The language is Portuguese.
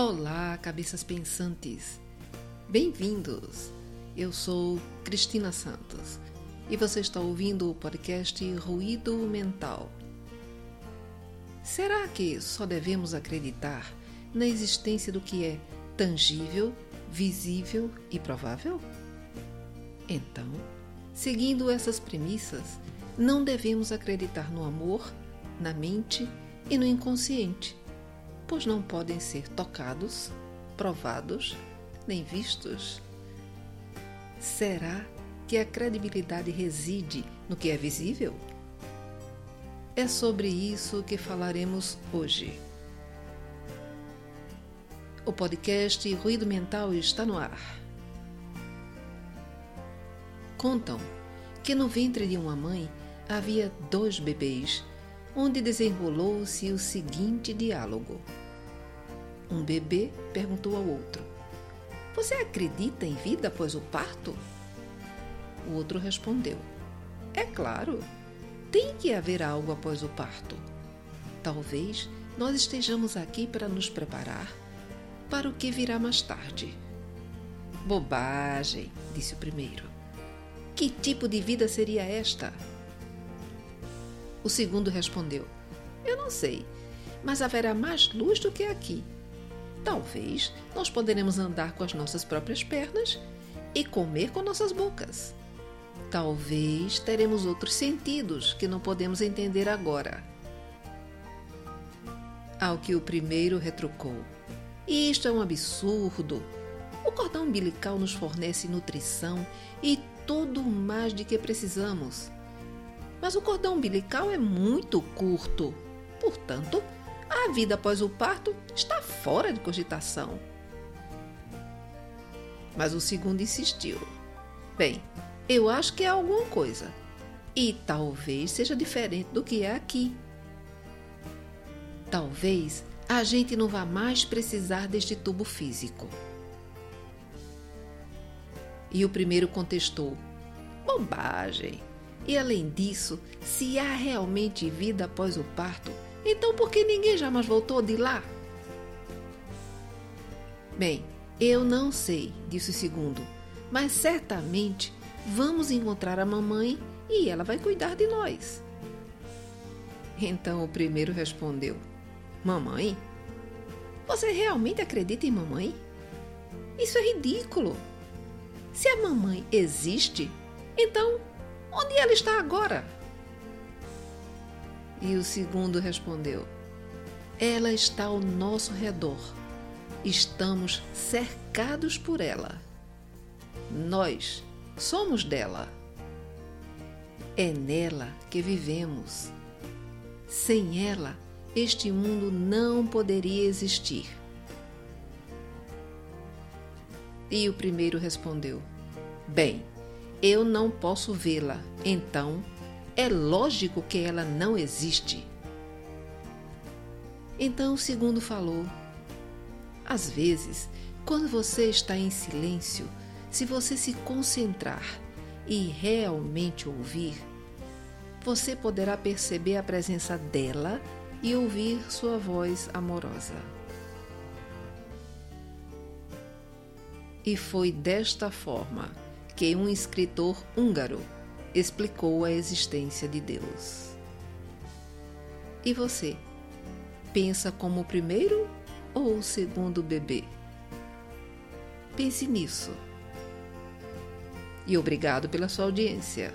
Olá, cabeças pensantes! Bem-vindos! Eu sou Cristina Santos e você está ouvindo o podcast Ruído Mental. Será que só devemos acreditar na existência do que é tangível, visível e provável? Então, seguindo essas premissas, não devemos acreditar no amor, na mente e no inconsciente pois não podem ser tocados, provados, nem vistos? Será que a credibilidade reside no que é visível? É sobre isso que falaremos hoje. O podcast Ruído Mental está no ar. Contam que no ventre de uma mãe havia dois bebês onde desenrolou-se o seguinte diálogo. Um bebê perguntou ao outro: Você acredita em vida após o parto? O outro respondeu: É claro, tem que haver algo após o parto. Talvez nós estejamos aqui para nos preparar para o que virá mais tarde. Bobagem, disse o primeiro. Que tipo de vida seria esta? O segundo respondeu: Eu não sei, mas haverá mais luz do que aqui. Talvez nós poderemos andar com as nossas próprias pernas e comer com nossas bocas. Talvez teremos outros sentidos que não podemos entender agora. Ao que o primeiro retrucou: Isto é um absurdo. O cordão umbilical nos fornece nutrição e tudo mais de que precisamos. Mas o cordão umbilical é muito curto. Portanto, a vida após o parto está fora de cogitação. Mas o segundo insistiu. Bem, eu acho que é alguma coisa. E talvez seja diferente do que é aqui. Talvez a gente não vá mais precisar deste tubo físico. E o primeiro contestou: bobagem. E além disso, se há realmente vida após o parto, então por que ninguém jamais voltou de lá? Bem, eu não sei, disse o segundo, mas certamente vamos encontrar a mamãe e ela vai cuidar de nós. Então o primeiro respondeu: Mamãe? Você realmente acredita em mamãe? Isso é ridículo. Se a mamãe existe, então Onde ela está agora? E o segundo respondeu: Ela está ao nosso redor. Estamos cercados por ela. Nós somos dela. É nela que vivemos. Sem ela, este mundo não poderia existir. E o primeiro respondeu: Bem, eu não posso vê-la, então é lógico que ela não existe. Então o segundo falou: Às vezes, quando você está em silêncio, se você se concentrar e realmente ouvir, você poderá perceber a presença dela e ouvir sua voz amorosa. E foi desta forma que um escritor húngaro explicou a existência de Deus. E você? Pensa como o primeiro ou o segundo bebê? Pense nisso. E obrigado pela sua audiência.